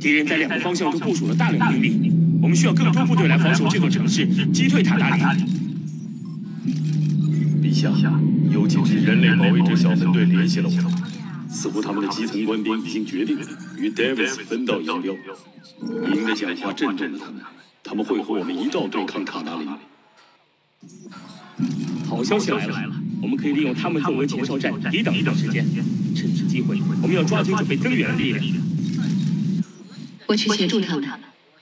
敌人在两个方向都部署了大量兵力，我们需要更多部队来防守这座城市，击退塔达里。陛下，有几支人类保卫者小分队联系了我，似乎他们的基层官兵已经决定与 Davis 分道扬镳。您的讲话震动了他们，他们会和我们一道对抗塔达里。好消息来了，我们可以利用他们作为前哨站，抵挡一段时间。机会，我们要抓紧准备增援的力量。我去协助他们，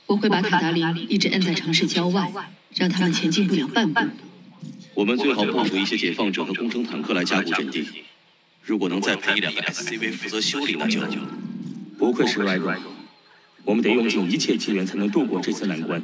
我会把卡达里一直摁在城市郊外，让他们前进不了半步。我们最好部署一些解放者和工程坦克来加固阵地。如果能再配一两个 SCV 负责修理，那就……不愧是 Ryan，我们得用尽一切资源才能度过这次难关。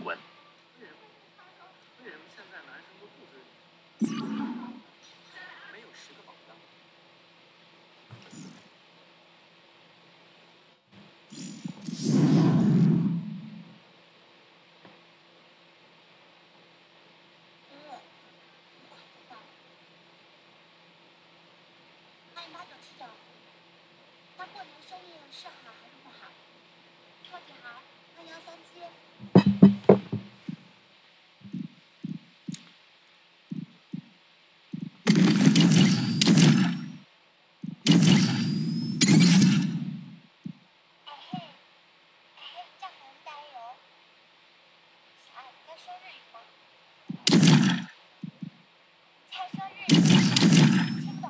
八九七九，那过年生意是好还是不好？超级好，二幺三七。哎嘿，哎嘿，这很加油。啥？你在说日语吗？猜说日语，听不懂。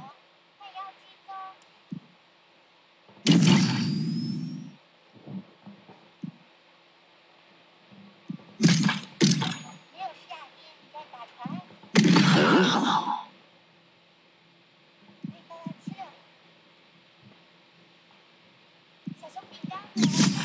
快要记得。没有事啊，爹，你在打船。很小熊饼干，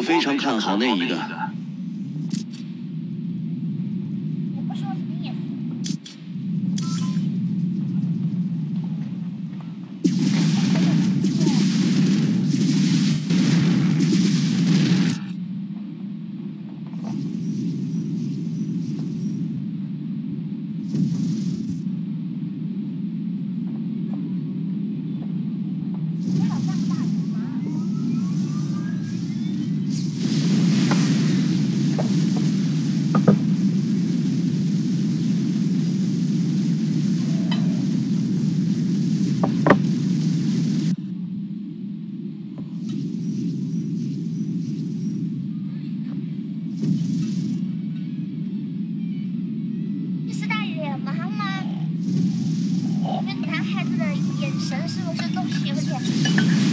我非常看好那一个。男孩子的眼神是不是都是有点？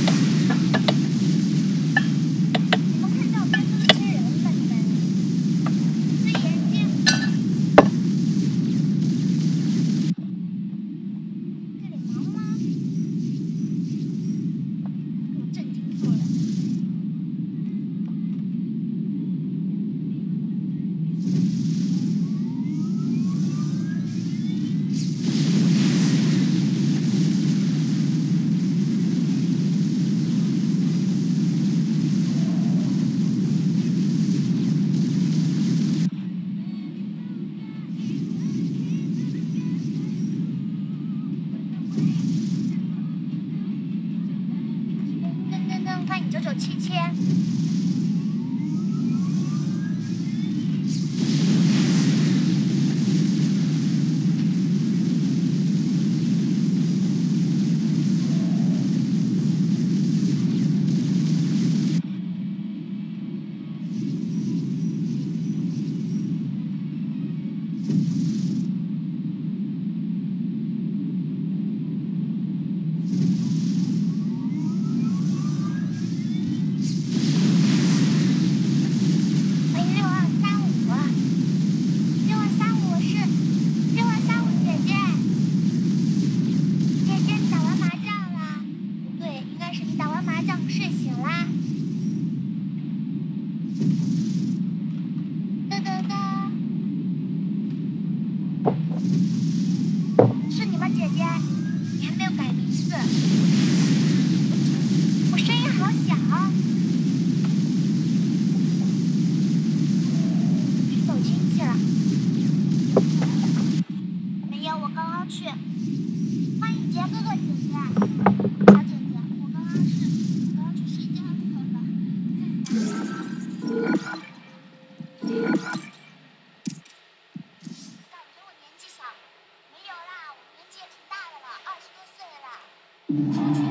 出去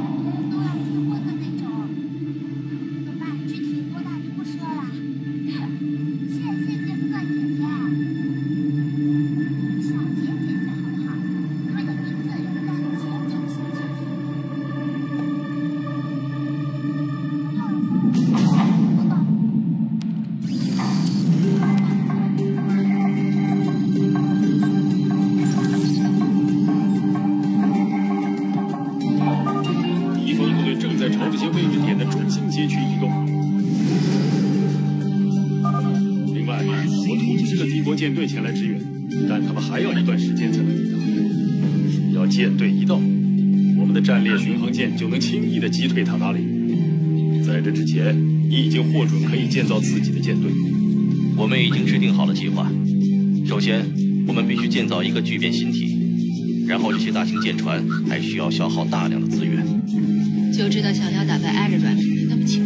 都要结婚的那种怎么办具体多大就不说了谢谢杰克计划。首先，我们必须建造一个聚变星体，然后这些大型舰船还需要消耗大量的资源。就知道想要打败艾瑞吧，那么轻。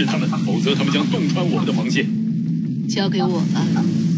是他们否则他们将洞穿我们的防线。交给我吧。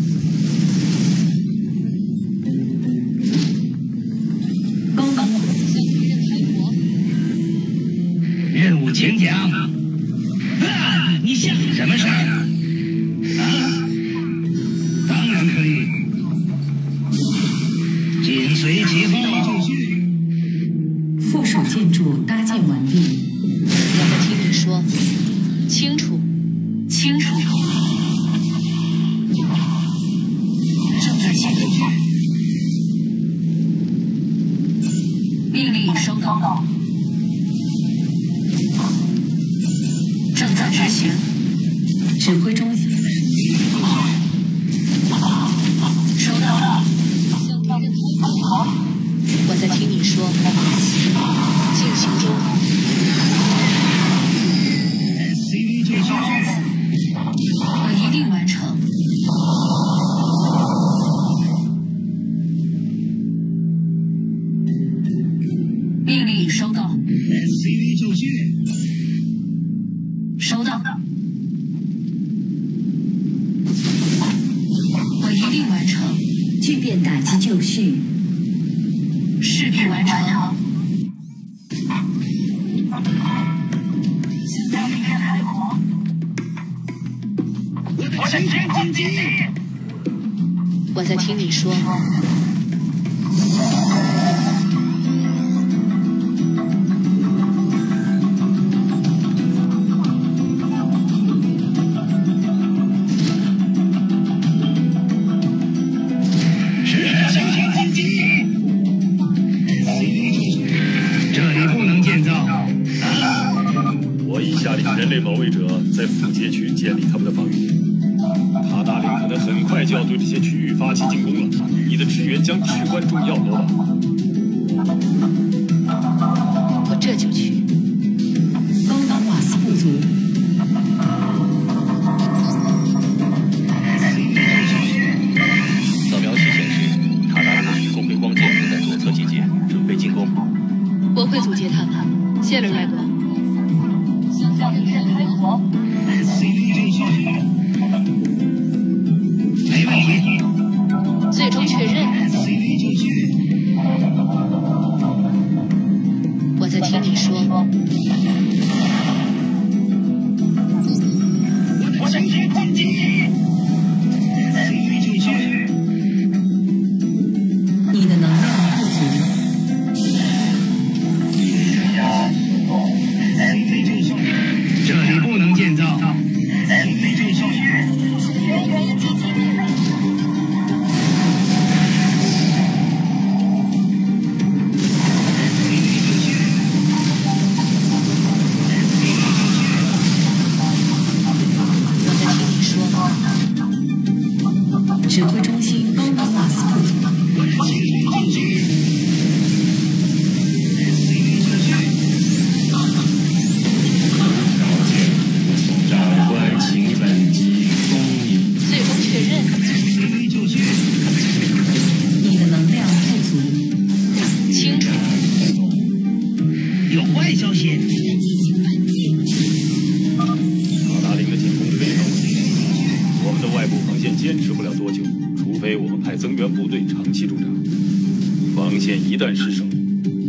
兵线一旦失守，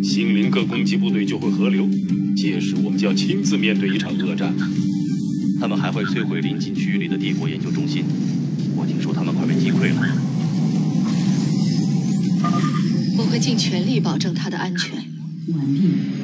星灵各攻击部队就会合流，届时我们就要亲自面对一场恶战了。他们还会摧毁临近区域里的帝国研究中心。我听说他们快被击溃了。我会尽全力保证他的安全。完毕。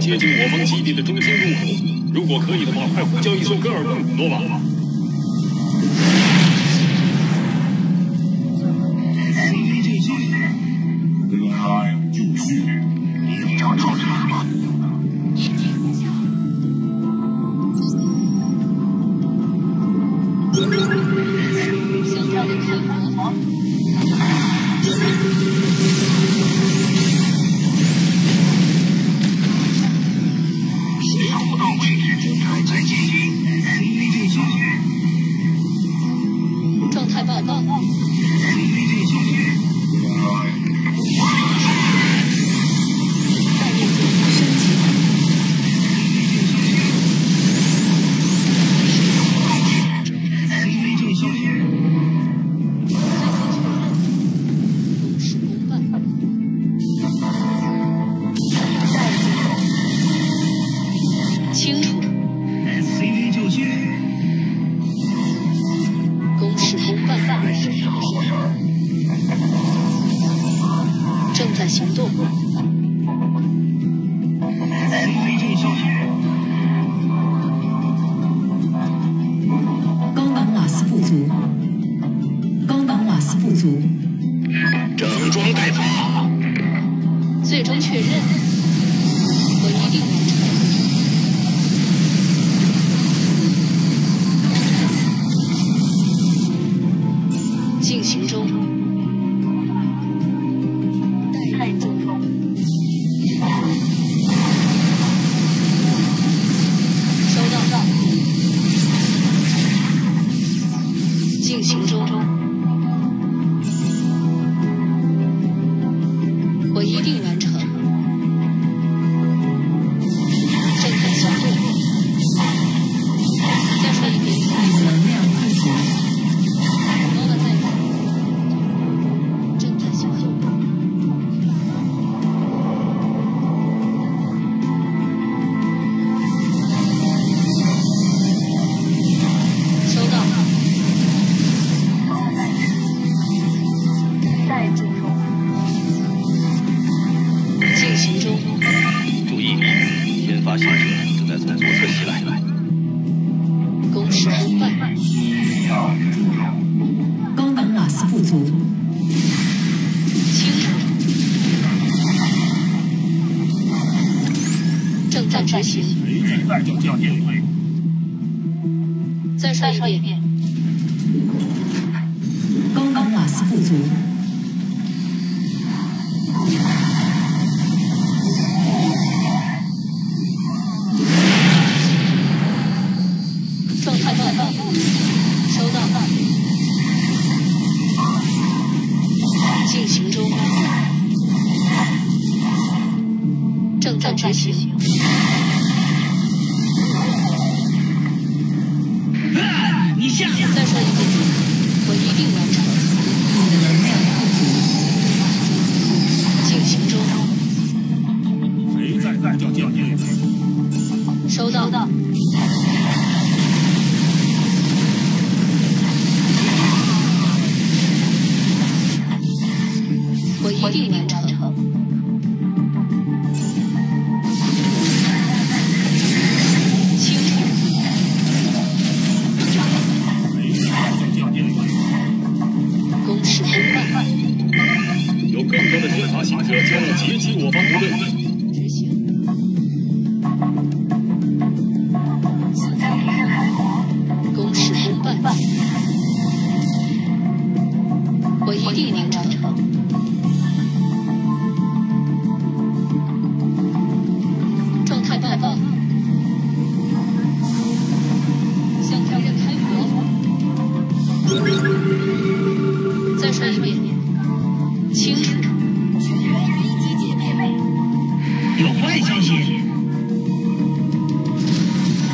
接近我方基地的中心入口。如果可以的话快呼叫一艘格尔木罗马。再说一遍清楚有坏消息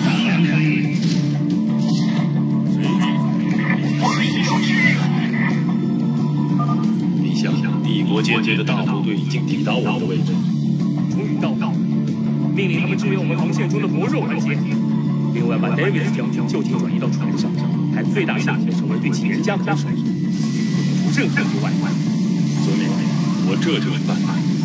当然可以我有你想想帝国间谍的大部队已经抵达我们的位置。终于到了命令他们支援我们防线中的薄弱环节另外把 David 将军就近转移到船上还最大限度的成为对其严加控制正正有外患。遵命，我这就办。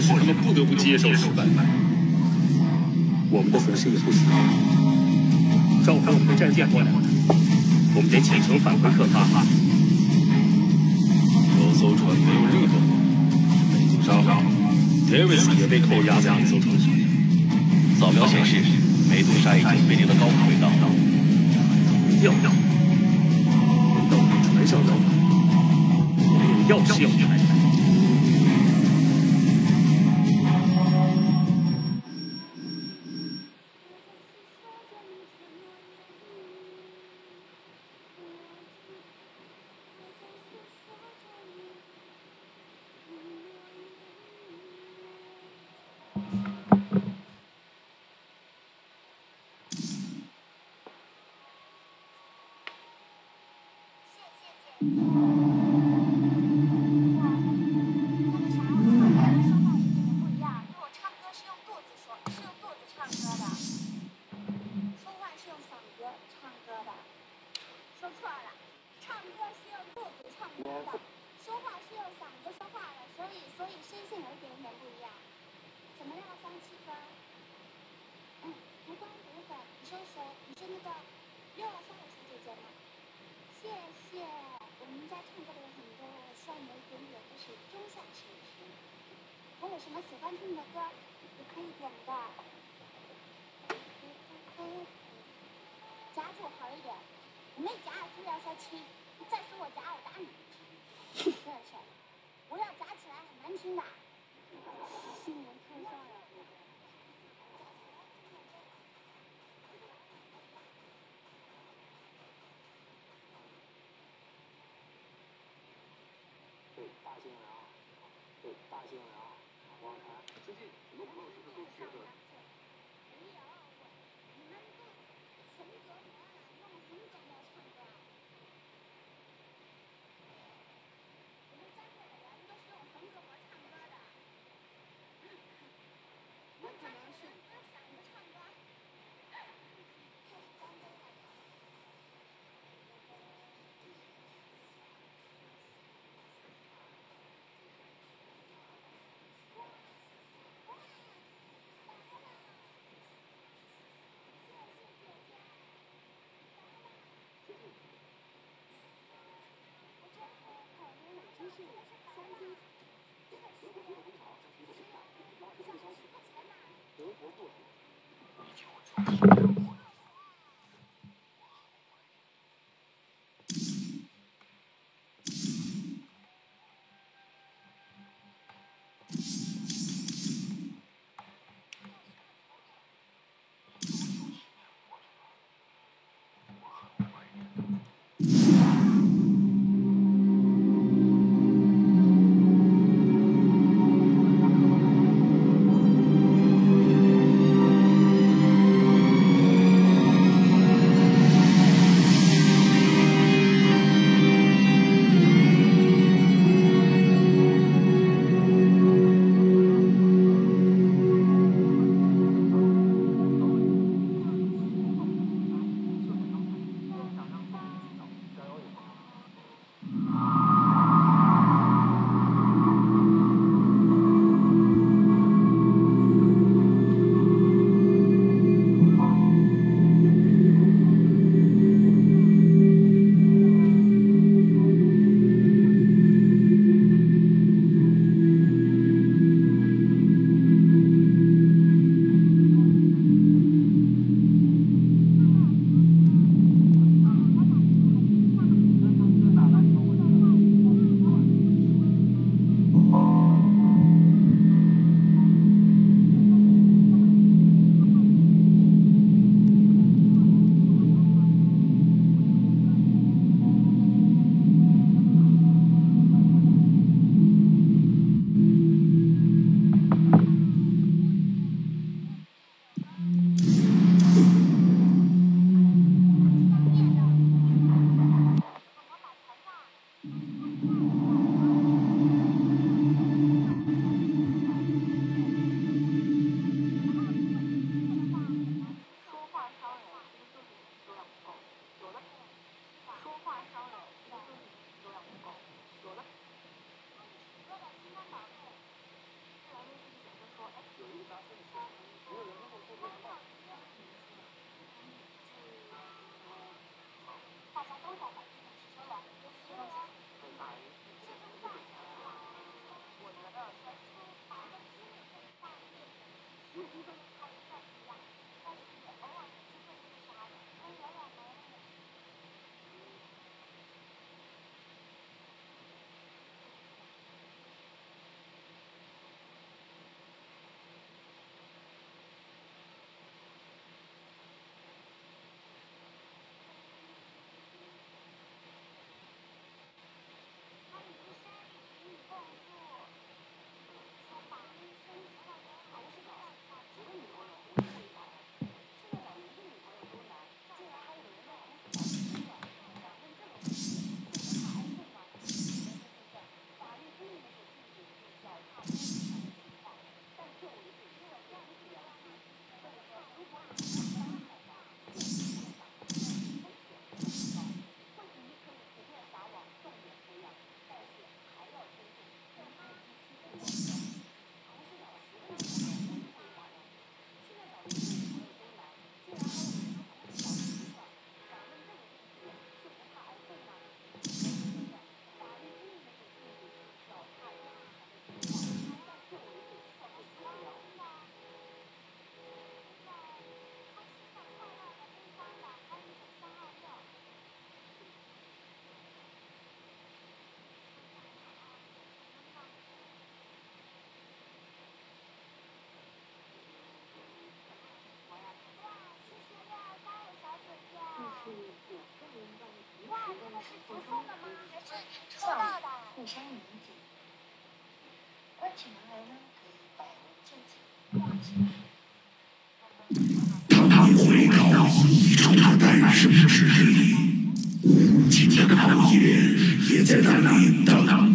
是他们不得不接受失败。我们的损失也不小，召唤我们的战舰过来，我们得启程返回克萨哈。有艘船没有任何。货，沙哈，杰维斯也被扣押在一艘船上。扫描显示，梅杜莎已经被离的高空轨道。掉掉，难道船上的？我们有钥匙要开。互相理解，关起门来呢，可以百无禁忌，默契。他们回到一重的诞生之地，无尽的考验也在那里等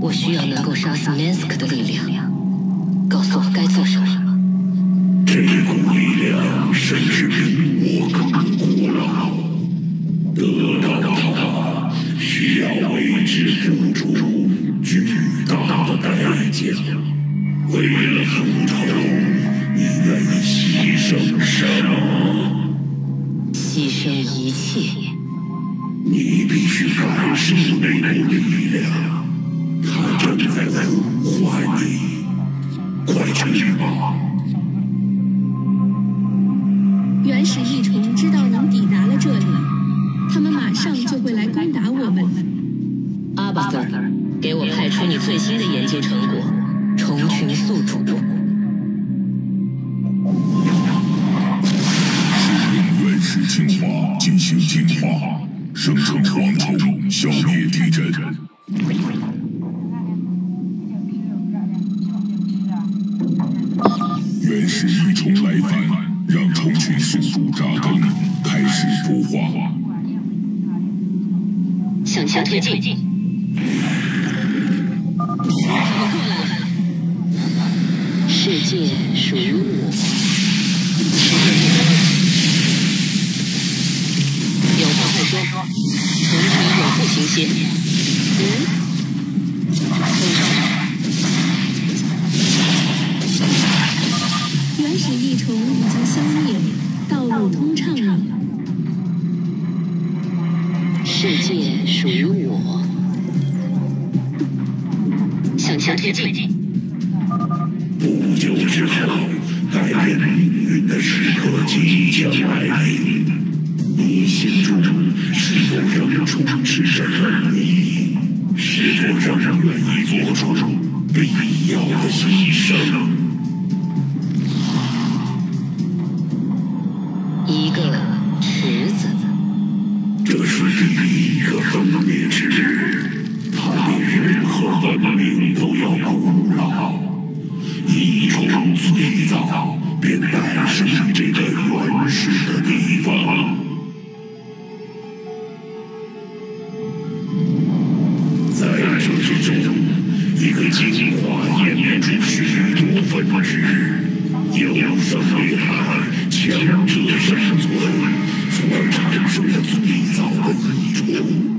我需要能够杀死 Nansk 的力量。告诉我该做什么。这股力量甚至比我更古老。得到它，需要为之付出巨大的代价。为牺牲什么？牺牲一切。你必须感受那股力量，它正在呼唤你，快去吧！原始异虫知道您抵达了这里，他们马上就会来攻打我们。阿巴 Sir，给我派出你最新的研究成果——虫群宿主。原始进化进行进化。生成蝗虫，消灭地震。原始异虫来犯，让虫群宿主扎根，开始孵化。向前推进。他们过来了。世界属于我。说，虫群永不停歇。嗯？原始异虫已经消灭，道路通畅了。世界属于我。向前推进。不久之后，改变命运的时刻即将来临。第一个分裂之日，它比任何文明都要古老。异虫最早便诞生于这个原始的地方。在这之中，一个进化演变出许多分支，有生灭海，强者生存，从而产生了最早的异虫。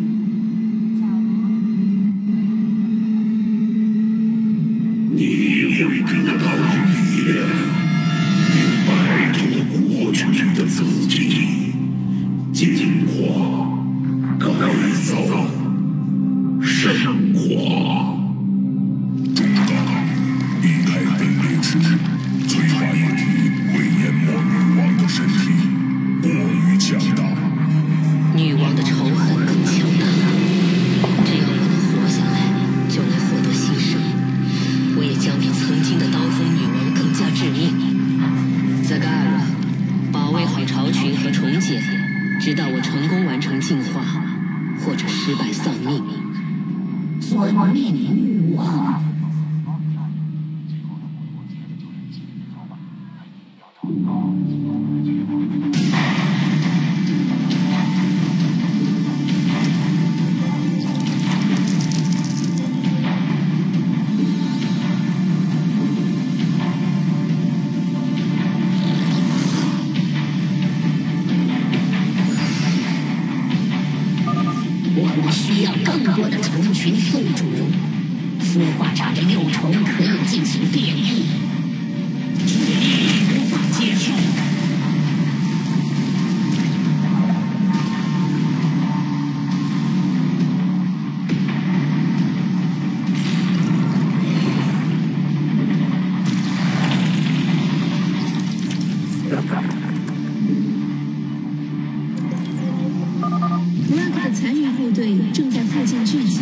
正在附近聚集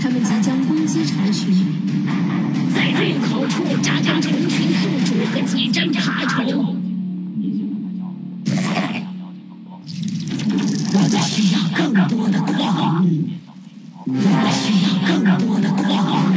他们即将攻击巢穴在入口处扎扎虫群宿主和紧张爬虫我们需要更多的光。我们需要更多的光。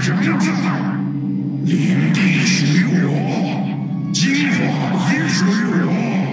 什么样？地属于我，精华也属于我。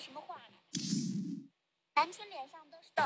什么话呢？男生脸上都是痘。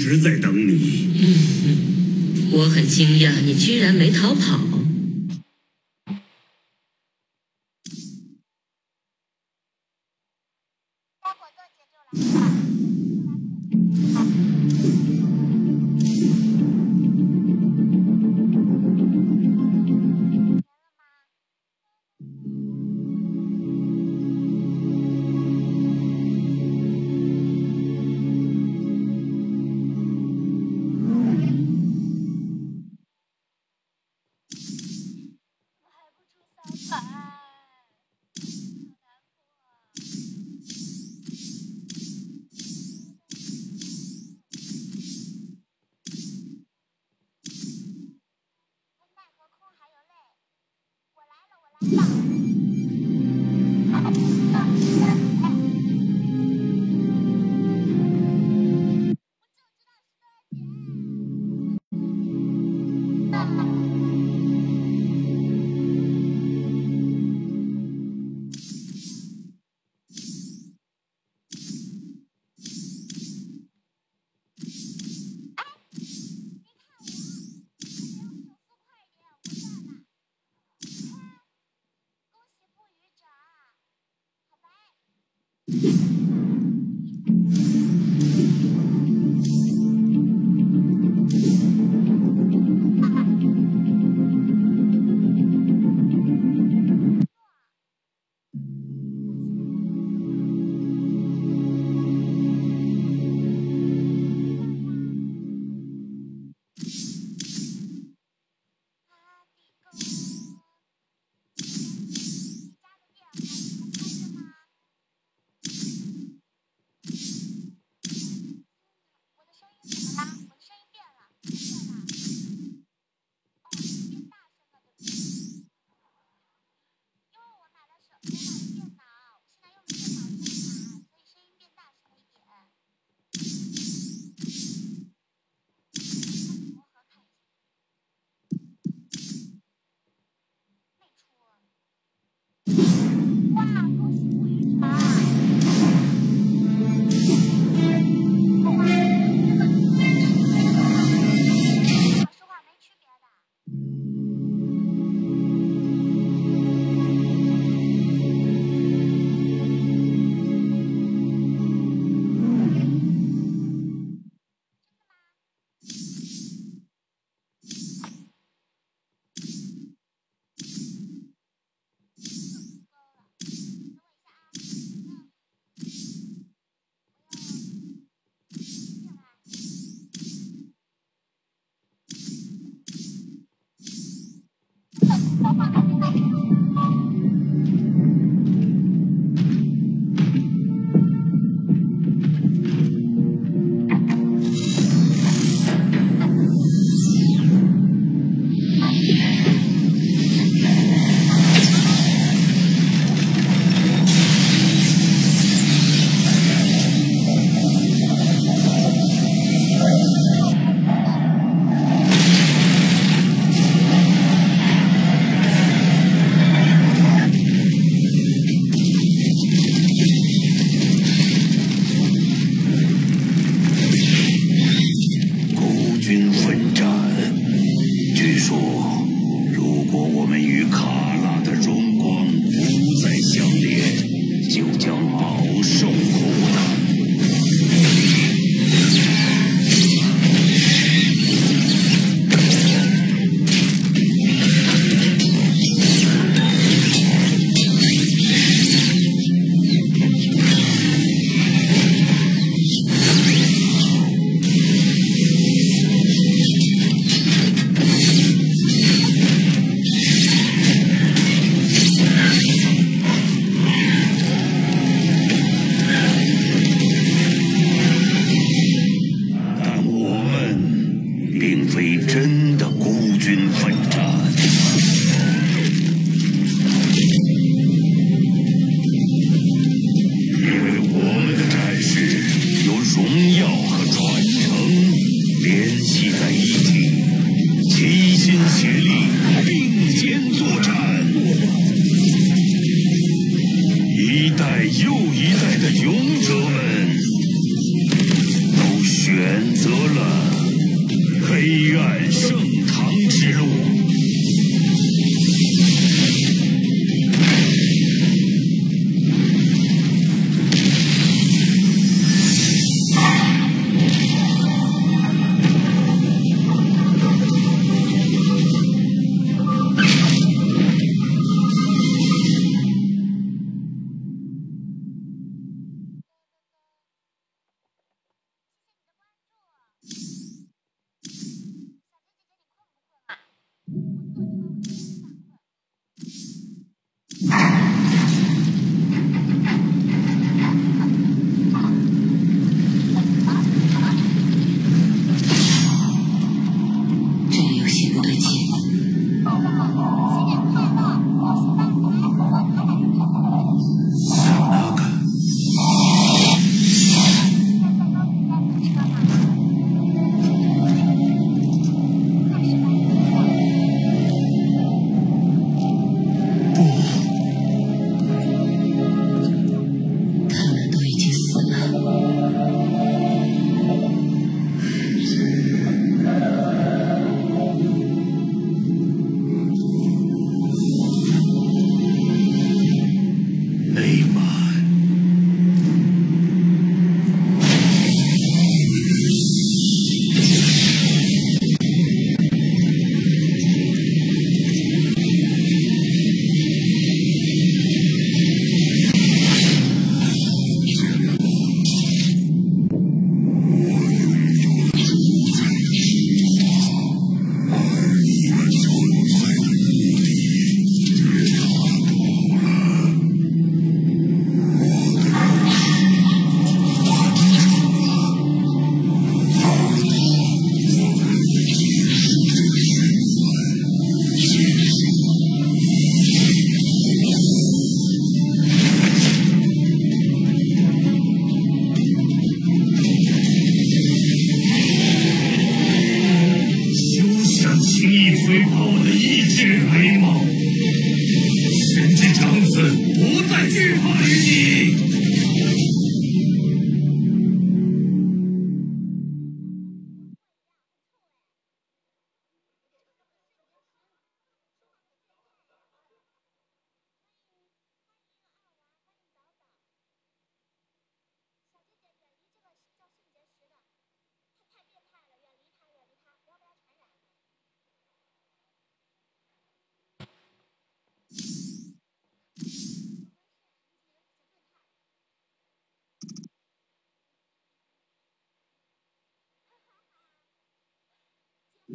一直在等你。我很惊讶你居然没逃跑。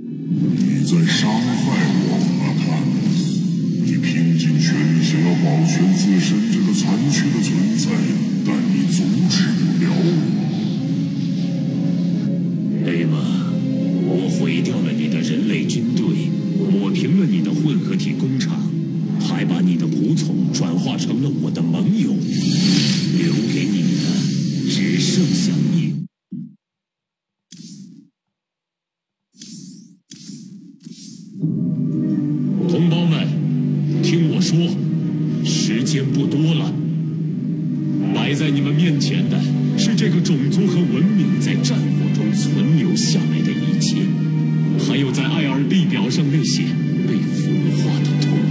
你在伤害我阿檀你拼尽全力想要保全自身这个残缺的存在但你阻止不了我。在艾尔地表上那些被腐化的土